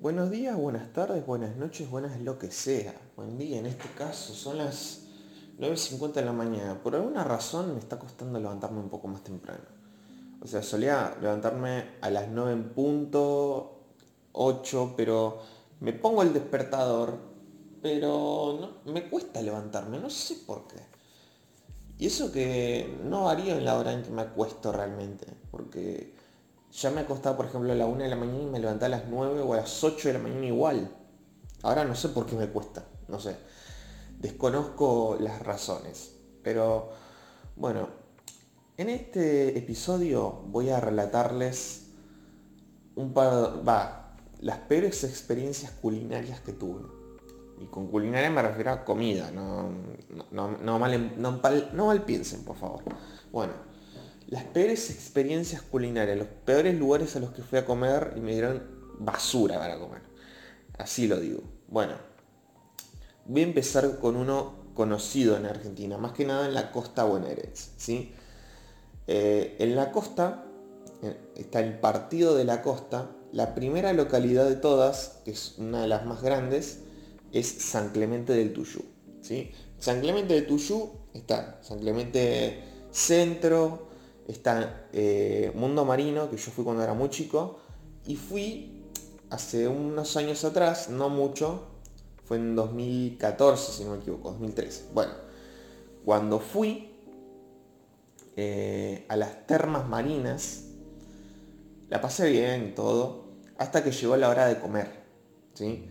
Buenos días, buenas tardes, buenas noches, buenas lo que sea. Buen día, en este caso son las 9.50 de la mañana. Por alguna razón me está costando levantarme un poco más temprano. O sea, solía levantarme a las 9 en punto, 8, pero me pongo el despertador, pero no, me cuesta levantarme, no sé por qué. Y eso que no varía en la hora en que me acuesto realmente, porque ya me acostaba, por ejemplo, a la 1 de la mañana y me levantaba a las 9 o a las 8 de la mañana igual. Ahora no sé por qué me cuesta, no sé. Desconozco las razones. Pero bueno, en este episodio voy a relatarles un par, va, las peores experiencias culinarias que tuve. Y con culinaria me refiero a comida, no, no, mal, no, no mal piensen, por favor. Bueno, las peores experiencias culinarias, los peores lugares a los que fui a comer y me dieron basura para comer. Así lo digo. Bueno, voy a empezar con uno conocido en Argentina, más que nada en la costa bonaerense. ¿sí? Eh, en la costa, está el partido de la costa, la primera localidad de todas, que es una de las más grandes, es San Clemente del Tuyú. ¿sí? San Clemente del Tuyú está San Clemente Centro, está eh, Mundo Marino, que yo fui cuando era muy chico, y fui hace unos años atrás, no mucho, fue en 2014, si no me equivoco, 2013. Bueno, cuando fui eh, a las termas marinas, la pasé bien todo, hasta que llegó la hora de comer. ¿sí?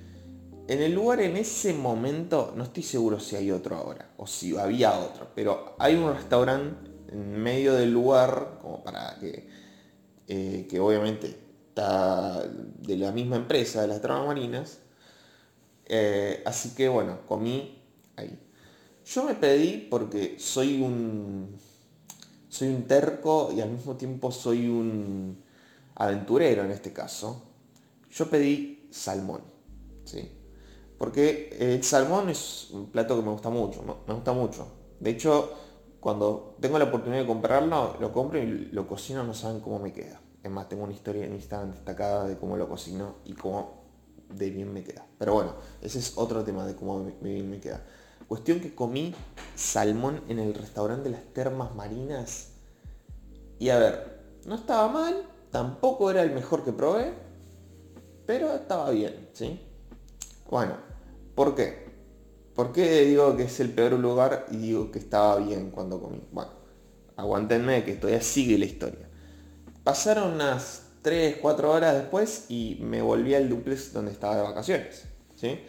En el lugar en ese momento, no estoy seguro si hay otro ahora, o si había otro, pero hay un restaurante en medio del lugar, como para que, eh, que obviamente está de la misma empresa, de las tramas marinas. Eh, así que bueno, comí ahí. Yo me pedí porque soy un. Soy un terco y al mismo tiempo soy un aventurero en este caso. Yo pedí salmón. ¿sí? Porque el salmón es un plato que me gusta mucho. Me gusta mucho. De hecho, cuando tengo la oportunidad de comprarlo, lo compro y lo cocino, no saben cómo me queda. Es más, tengo una historia en Instagram destacada de cómo lo cocino y cómo de bien me queda. Pero bueno, ese es otro tema de cómo de bien me queda. Cuestión que comí salmón en el restaurante de las termas marinas. Y a ver, no estaba mal, tampoco era el mejor que probé, pero estaba bien, ¿sí? Bueno, ¿por qué? ¿Por qué digo que es el peor lugar y digo que estaba bien cuando comí? Bueno, aguantenme que todavía sigue la historia. Pasaron unas 3, 4 horas después y me volví al duplex donde estaba de vacaciones. ¿sí?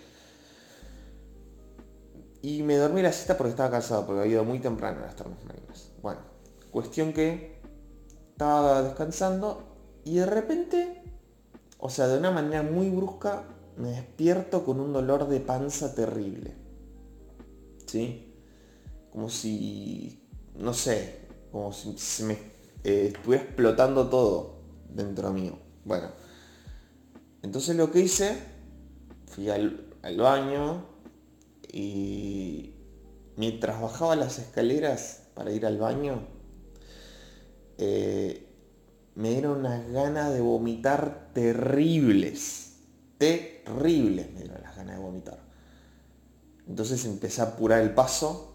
Y me dormí la siesta porque estaba cansado, porque había ido muy temprano a las termas marinas. Bueno, cuestión que estaba descansando y de repente, o sea, de una manera muy brusca, me despierto con un dolor de panza terrible. ¿Sí? Como si, no sé, como si se me eh, estuviera explotando todo dentro mío. Bueno, entonces lo que hice, fui al, baño y mientras bajaba las escaleras para ir al baño, eh, me dieron unas ganas de vomitar terribles. Terribles me dieron las ganas de vomitar. Entonces empecé a apurar el paso,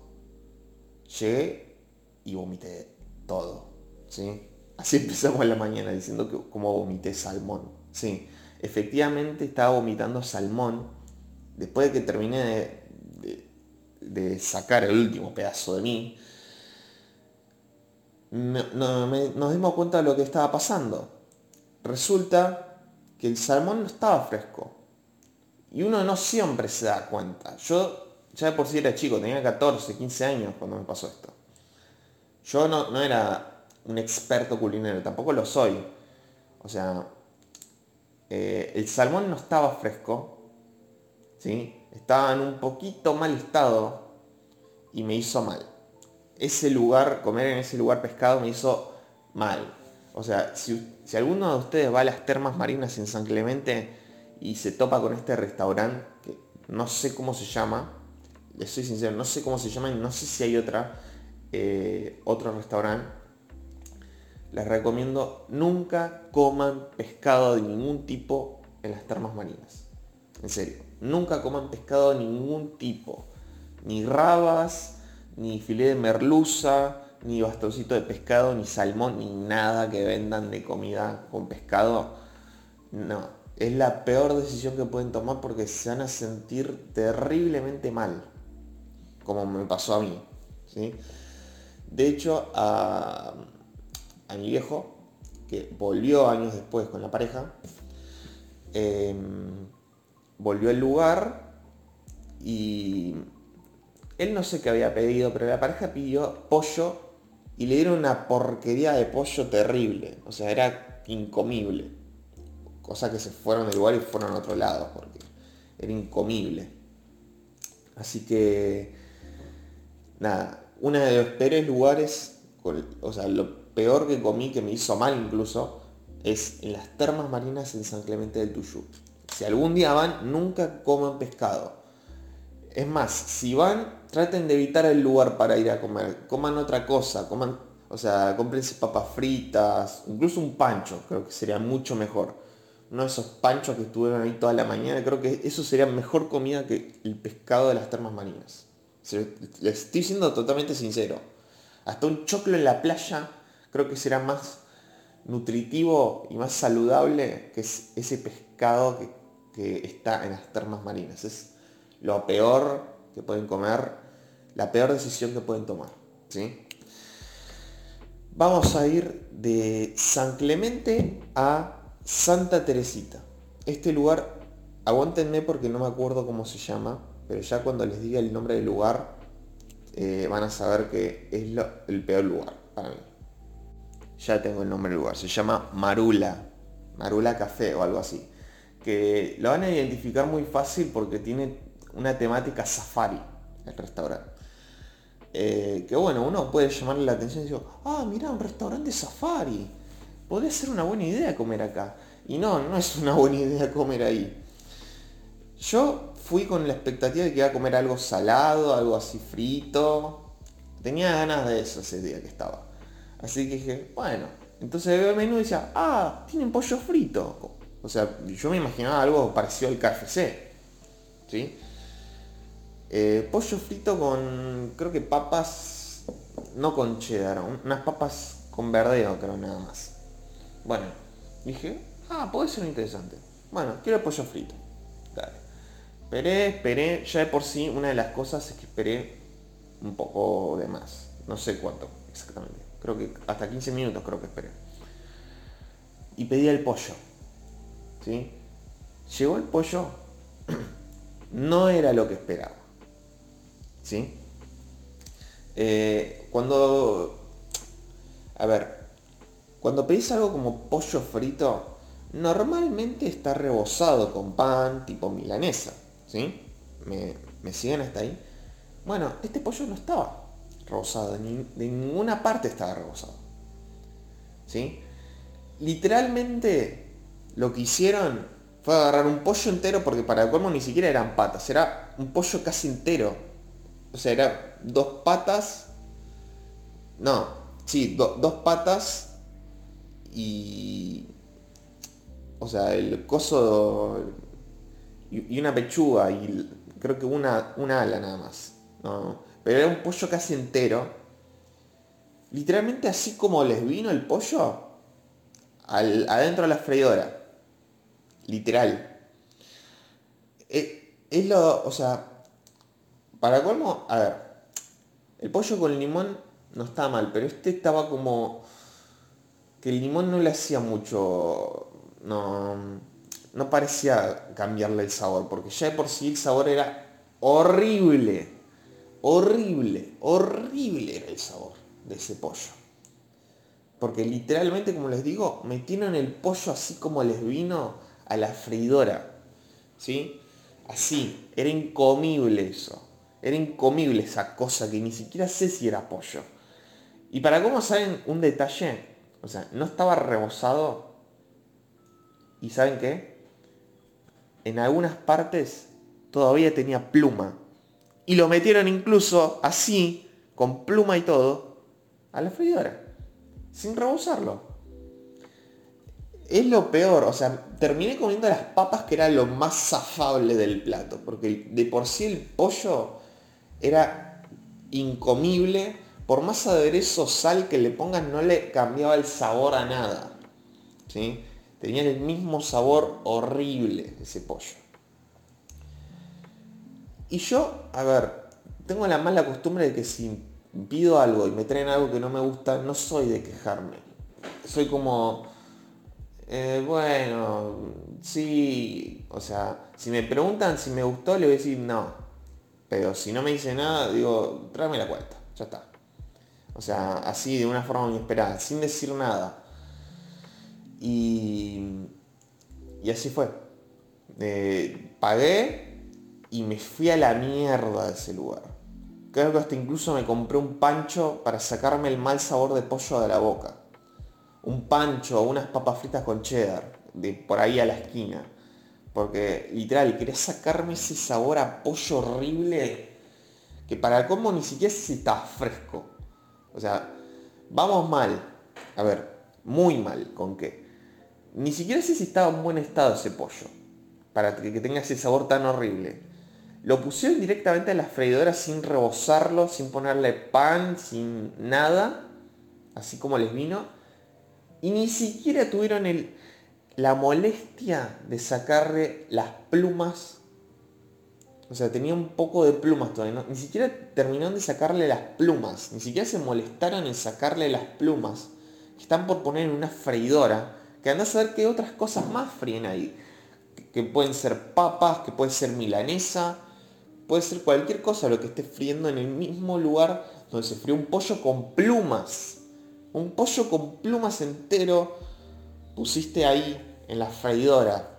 llegué y vomité todo. ¿sí? Así empezamos la mañana diciendo que como vomité salmón. Sí, efectivamente estaba vomitando salmón después de que terminé de, sacar el último pedazo de mí. nos dimos cuenta de lo que estaba pasando. Resulta que el salmón no estaba fresco. Y uno no siempre se da cuenta. Yo ya de por sí era chico, tenía 14, 15 años cuando me pasó esto. Yo no, era un experto culinario, tampoco lo soy. O sea, eh, el salmón no estaba fresco, ¿sí? estaba en un poquito mal estado y me hizo mal. Ese lugar, comer en ese lugar pescado me hizo mal. O sea, si, si alguno de ustedes va a las termas marinas en San Clemente y se topa con este restaurante, que no sé cómo se llama, les soy sincero, no sé cómo se llama y no sé si hay otra, eh, otro restaurante. Les recomiendo nunca coman pescado de ningún tipo en las termas marinas. En serio. Nunca coman pescado de ningún tipo. Ni rabas, ni filé de merluza, ni bastoncito de pescado, ni salmón, ni nada que vendan de comida con pescado. No, es la peor decisión que pueden tomar porque se van a sentir terriblemente mal, como me pasó a mí. ¿sí? De hecho, a, mi viejo, que volvió años después con la pareja, em, volvió al lugar y él no sé qué había pedido, pero la pareja pidió pollo y le dieron una porquería de pollo terrible. O sea, era incomible. Cosa que se fueron del lugar y fueron a otro lado, porque era incomible. Así que, nada, uno de los peores lugares, o sea, lo peor que comí, que me hizo mal incluso, es en las termas marinas en San Clemente del Tuyú. Si algún día van, nunca coman pescado. Es más, si van, traten de evitar el lugar para ir a comer. Coman otra cosa, coman, o sea, cómprense papas fritas, incluso un pancho, creo que sería mucho mejor. Uno de esos panchos que estuvieron ahí toda la mañana, creo que eso sería mejor comida que el pescado de las termas marinas. Les estoy siendo totalmente sincero. Hasta un choclo en la playa creo que será más nutritivo y más saludable que ese pescado que, que está en las termas marinas. Es, lo peor que pueden comer, la peor decisión que pueden tomar. ¿sí? Vamos a ir de San Clemente a Santa Teresita. Este lugar, aguántenme porque no me acuerdo cómo se llama, pero ya cuando les diga el nombre del lugar, eh, van a saber que es el peor lugar para mí. Ya tengo el nombre del lugar, se llama Marula, Marula Café o algo así. Que lo van a identificar muy fácil porque tiene una temática safari, el restaurante. Eh, que bueno, uno puede llamarle la atención y decir, ah, mira, un restaurante safari. Podría ser una buena idea comer acá. Y no, no es una buena idea comer ahí. Yo fui con la expectativa de que iba a comer algo salado, algo así frito. Tenía ganas de eso ese día que estaba. Así que dije, bueno, entonces veo el menú y decía, ah, tienen pollo frito. O sea, yo me imaginaba algo parecido al KFC. ¿Sí? Eh, pollo frito con, creo que papas, no con cheddar, unas papas con verdeo, creo nada más. Bueno, dije, ah, puede ser interesante. Bueno, quiero pollo frito. Dale. Esperé, esperé, ya de por sí una de las cosas es que esperé un poco de más. No sé cuánto exactamente. Creo que hasta 15 minutos creo que esperé. Y pedí el pollo. ¿Sí? Llegó el pollo. no era lo que esperaba. ¿sí? Eh, cuando, a ver, cuando pedís algo como pollo frito, normalmente está rebozado con pan tipo milanesa, ¿sí? ¿Me, siguen hasta ahí? Bueno, este pollo no estaba rebozado, de ninguna parte estaba rebozado, ¿sí? Literalmente lo que hicieron fue agarrar un pollo entero, porque para el colmo ni siquiera eran patas, era un pollo casi entero, o sea, era dos patas. No, sí, dos patas y... O sea, el coso y, una pechuga y creo que una, una ala nada más. No, pero era un pollo casi entero. Literalmente así como les vino el pollo al, adentro de la freidora. Literal. Eh, es lo, o sea, para colmo, a ver, el pollo con limón no estaba mal, pero este estaba como que el limón no le hacía mucho, no, no parecía cambiarle el sabor, porque ya de por sí el sabor era horrible, horrible, horrible era el sabor de ese pollo. Porque literalmente, como les digo, metieron el pollo así como les vino a la freidora. ¿Sí? Así, era incomible eso. Era incomible esa cosa que ni siquiera sé si era pollo. Y para cómo saben un detalle, o sea, no estaba rebozado. ¿Y saben qué? En algunas partes todavía tenía pluma. Y lo metieron incluso así, con pluma y todo, a la freidora. Sin rebozarlo. es lo peor, o sea, terminé comiendo las papas que era lo más zafable del plato, porque de por sí el pollo era incomible, por más aderezo sal que le pongan no le cambiaba el sabor a nada. ¿sí? Tenía el mismo sabor horrible ese pollo. Y yo, a ver, tengo la mala costumbre de que si pido algo y me traen algo que no me gusta, no soy de quejarme. Soy como, eh, bueno, sí, o sea, si me preguntan si me gustó, le voy a decir no. Pero si no me dice nada, digo, tráeme la cuenta, ya está. O sea, así de una forma inesperada, sin decir nada. Y, y así fue. Eh, pagué y me fui a la mierda de ese lugar. Creo que hasta incluso me compré un pancho para sacarme el mal sabor de pollo de la boca. Un pancho o unas papas fritas con cheddar, de por ahí a la esquina. Porque literal, quería sacarme ese sabor a pollo horrible que para el combo ni siquiera si está fresco. O sea, vamos mal. A ver, muy mal. ¿Con qué? Ni siquiera sé si estaba en buen estado ese pollo. Para que tenga ese sabor tan horrible. Lo pusieron directamente en la freidora sin rebozarlo, sin ponerle pan, sin nada. Así como les vino. Y ni siquiera tuvieron el, la molestia de sacarle las plumas. O sea, tenía un poco de plumas todavía. Ni siquiera terminaron de sacarle las plumas. Ni siquiera se molestaron en sacarle las plumas. están por poner en una freidora. Que a saber qué otras cosas más fríen ahí. Que pueden ser papas, que puede ser milanesa. Puede ser cualquier cosa lo que esté friendo en el mismo lugar donde se fríe un pollo con plumas. Un pollo con plumas entero pusiste ahí en la freidora.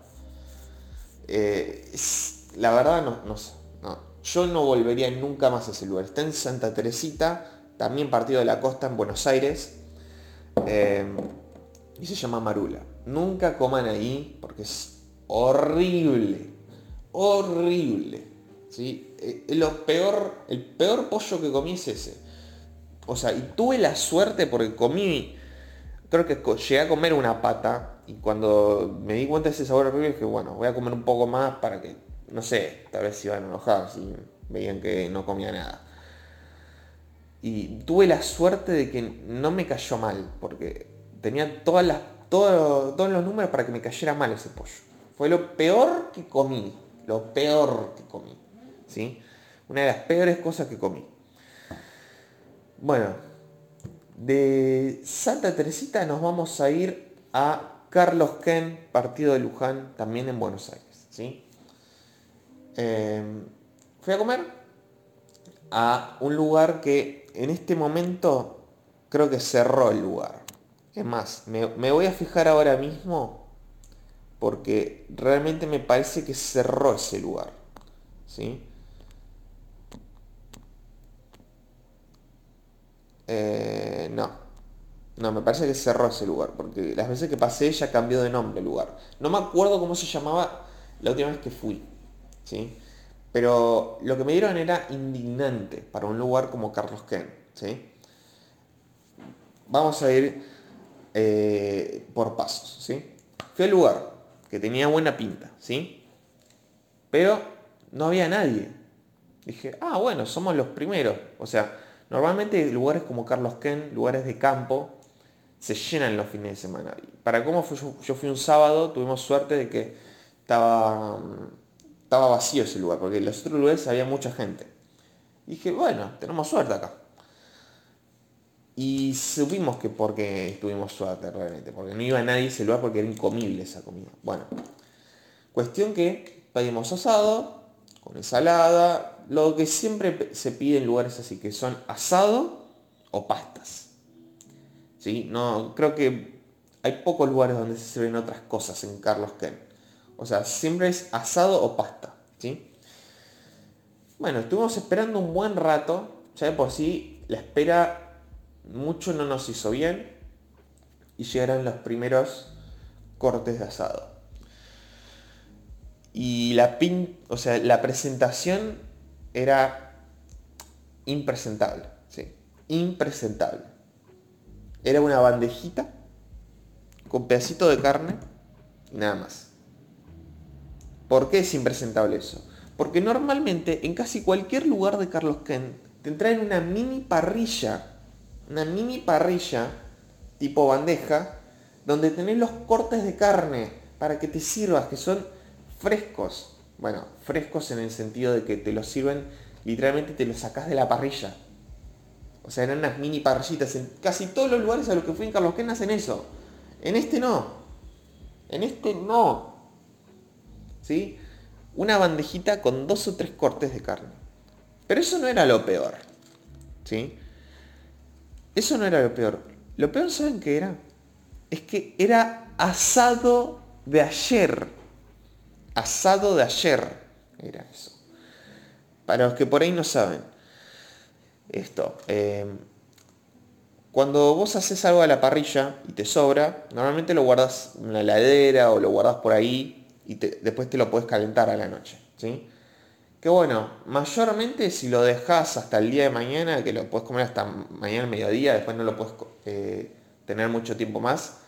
Eh, la verdad no, no sé. Yo no volvería nunca más a ese lugar. Está en Santa Teresita, también partido de la costa en Buenos Aires. Eh, y se llama Marula. Nunca coman ahí porque es horrible. Horrible. ¿sí? Eh, lo peor, el peor pollo que comí es ese. O sea, y tuve la suerte porque comí, creo que llegué a comer una pata y cuando me di cuenta de ese sabor horrible dije, bueno, voy a comer un poco más para que, no sé, tal vez se iban a enojar si veían que no comía nada. Y tuve la suerte de que no me cayó mal, porque tenía todas las, todos los números para que me cayera mal ese pollo. Fue lo peor que comí, lo peor que comí. ¿sí? Una de las peores cosas que comí. Bueno, de Santa Teresita nos vamos a ir a Carlos Ken, partido de Luján, también en Buenos Aires. ¿sí? Em, fui a comer a un lugar que en este momento creo que cerró el lugar. Es más, me, me voy a fijar ahora mismo porque realmente me parece que cerró ese lugar. ¿sí? Eh, no. No, me parece que cerró ese lugar, porque las veces que pasé ya cambió de nombre el lugar. No me acuerdo cómo se llamaba la última vez que fui. ¿sí? Pero lo que me dieron era indignante para un lugar como Carlos Ken. ¿sí? Vamos a ir eh, por pasos. ¿sí? Fui al lugar, que tenía buena pinta. ¿sí? Pero no había nadie. Dije, ah, bueno, somos los primeros. O sea, Normalmente lugares como Carlos Ken, lugares de campo, se llenan los fines de semana. Para cómo yo fui un sábado, tuvimos suerte de que estaba, estaba vacío ese lugar, porque en los otros lugares había mucha gente. Dije, bueno, tenemos suerte acá. Y supimos que porque tuvimos suerte realmente, porque no iba nadie a ese lugar porque era incomible esa comida. Bueno, cuestión que pedimos asado, con ensalada, lo que siempre se pide en lugares así, que son asado o pastas. ¿Sí? No, creo que hay pocos lugares donde se sirven otras cosas en Carlos Ken. O sea, siempre es asado o pasta. ¿sí? Bueno, estuvimos esperando un buen rato. Ya de por sí, la espera mucho no nos hizo bien. Y llegaron los primeros cortes de asado. Y la pin, o sea, la presentación era impresentable, ¿sí? Impresentable. Era una bandejita con pedacito de carne y nada más. ¿Por qué es impresentable eso? Porque normalmente en casi cualquier lugar de Carlos Ken te traen una mini parrilla, una mini parrilla tipo bandeja, donde tenés los cortes de carne para que te sirvas, que son frescos. Bueno, frescos en el sentido de que te los sirven, literalmente te los sacás de la parrilla. O sea, eran unas mini parrillitas. En casi todos los lugares a los que fui en Carlos Ken hacen eso. En este no. En este no. ¿Sí? Una bandejita con dos o tres cortes de carne. Pero eso no era lo peor. ¿Sí? Eso no era lo peor. Lo peor, ¿saben qué era? Es que era asado de ayer. Asado de ayer. Era eso. Para los que por ahí no saben. Esto. Eh, cuando vos haces algo a la parrilla y te sobra, normalmente lo guardas en la heladera o lo guardas por ahí y después te lo puedes calentar a la noche. ¿sí? Que bueno, mayormente si lo dejas hasta el día de mañana, que lo puedes comer hasta mañana al mediodía, después no lo puedes eh, tener mucho tiempo más,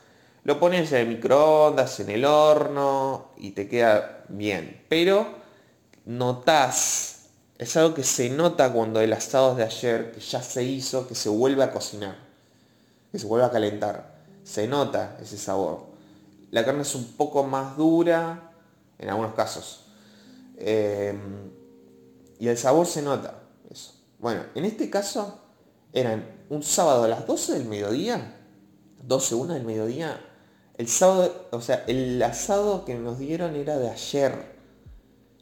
lo pones en el microondas, en el horno y te queda bien. Pero notas, es algo que se nota cuando el asado de ayer, que ya se hizo, que se vuelve a cocinar se vuelve a calentar. Se nota ese sabor. La carne es un poco más dura en algunos casos. Em, y el sabor se nota. Eso. Bueno, en este caso eran un sábado a las 12 del mediodía. 12, 1 del mediodía. El sábado, o sea, el asado que nos dieron era de ayer.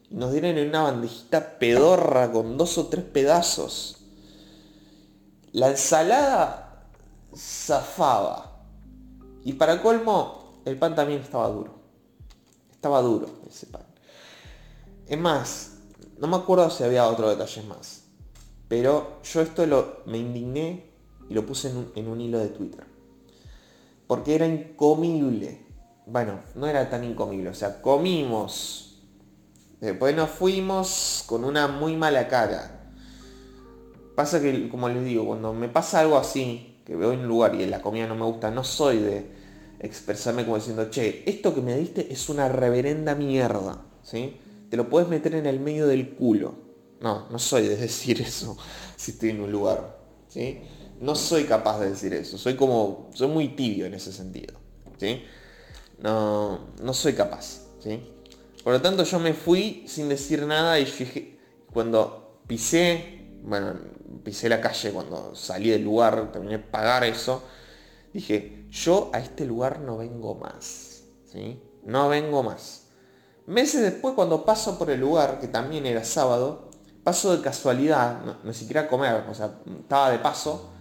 Nos dieron en una bandejita pedorra con dos o tres pedazos. La ensalada zafaba. Y para colmo, el pan también estaba duro. Estaba duro ese pan. Es más, no me acuerdo si había otro detalle más. Pero yo esto lo, me indigné y lo puse en un, hilo de Twitter. Porque era incomible. Bueno, no era tan incomible. O sea, comimos. Después nos fuimos con una muy mala cara. Pasa que, como les digo, cuando me pasa algo así, que veo en un lugar y la comida no me gusta, no soy de expresarme como diciendo, che, esto que me diste es una reverenda mierda, ¿sí? Te lo puedes meter en el medio del culo. No, no soy de decir eso si estoy en un lugar, ¿sí? No soy capaz de decir eso, soy como, soy muy tibio en ese sentido, ¿sí? No, no soy capaz, ¿sí? Por lo tanto yo me fui sin decir nada y dije, cuando pisé, bueno, pisé la calle cuando salí del lugar, terminé de pagar eso, dije, yo a este lugar no vengo más. ¿sí? No vengo más. Meses después, cuando paso por el lugar, que también era sábado, paso de casualidad, no, ni siquiera a comer, o sea, estaba de paso,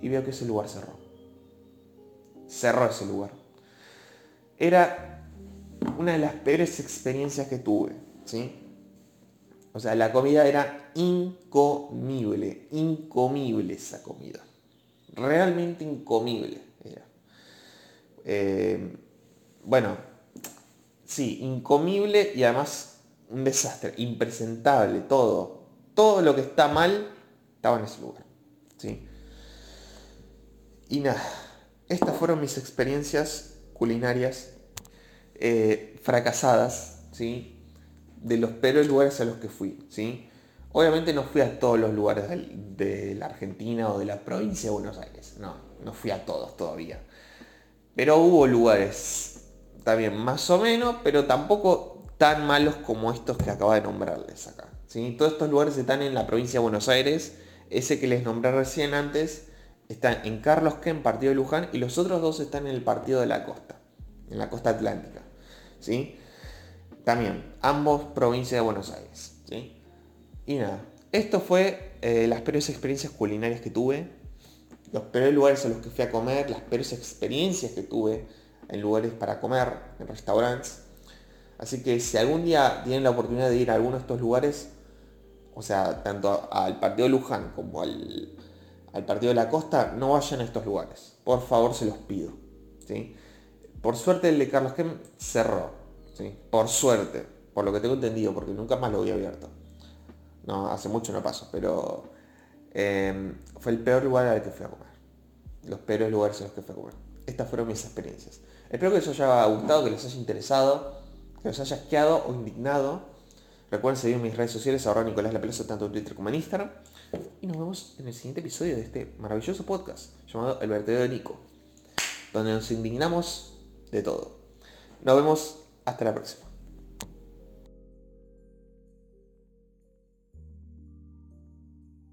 y veo que ese lugar cerró. Cerró ese lugar. Era una de las peores experiencias que tuve. ¿sí? O sea, la comida era incomible, incomible esa comida. Realmente incomible era. Eh, bueno, sí, incomible y además un desastre, impresentable, todo. Todo lo que está mal estaba en ese lugar. ¿sí? Y nada, estas fueron mis experiencias culinarias eh, fracasadas, ¿sí? de los peores lugares a los que fui, ¿sí? Obviamente no fui a todos los lugares de la Argentina o de la provincia de Buenos Aires, no, no fui a todos todavía. Pero hubo lugares también más o menos, pero tampoco tan malos como estos que acabo de nombrarles acá. ¿sí? Todos estos lugares están en la provincia de Buenos Aires, ese que les nombré recién antes está en Carlos Ken, partido de Luján, y los otros dos están en el partido de la costa, en la costa atlántica. ¿sí? También, ambos provincias de Buenos Aires. ¿sí? Y nada, esto fue eh, las peores experiencias culinarias que tuve, los peores lugares a los que fui a comer, las peores experiencias que tuve en lugares para comer, en restaurantes. Así que si algún día tienen la oportunidad de ir a alguno de estos lugares, o sea, tanto al partido de Luján como al, partido de la costa, no vayan a estos lugares. Por favor, se los pido. ¿sí? Por suerte el de Carlos Kem cerró. Por suerte, por lo que tengo entendido, porque nunca más lo había abierto. No, hace mucho no paso, pero em, fue el peor lugar al que fui a comer. Los peores lugares en los que fui a comer. Estas fueron mis experiencias. Espero que les haya gustado, que les haya interesado, que los haya asqueado o indignado. Recuerden seguir mis redes sociales, ahora Nicolás La Pelosa, tanto en Twitter como en Instagram. Y nos vemos en el siguiente episodio de este maravilloso podcast llamado El Vertedero de Nico, donde nos indignamos de todo. Nos vemos hasta la próxima.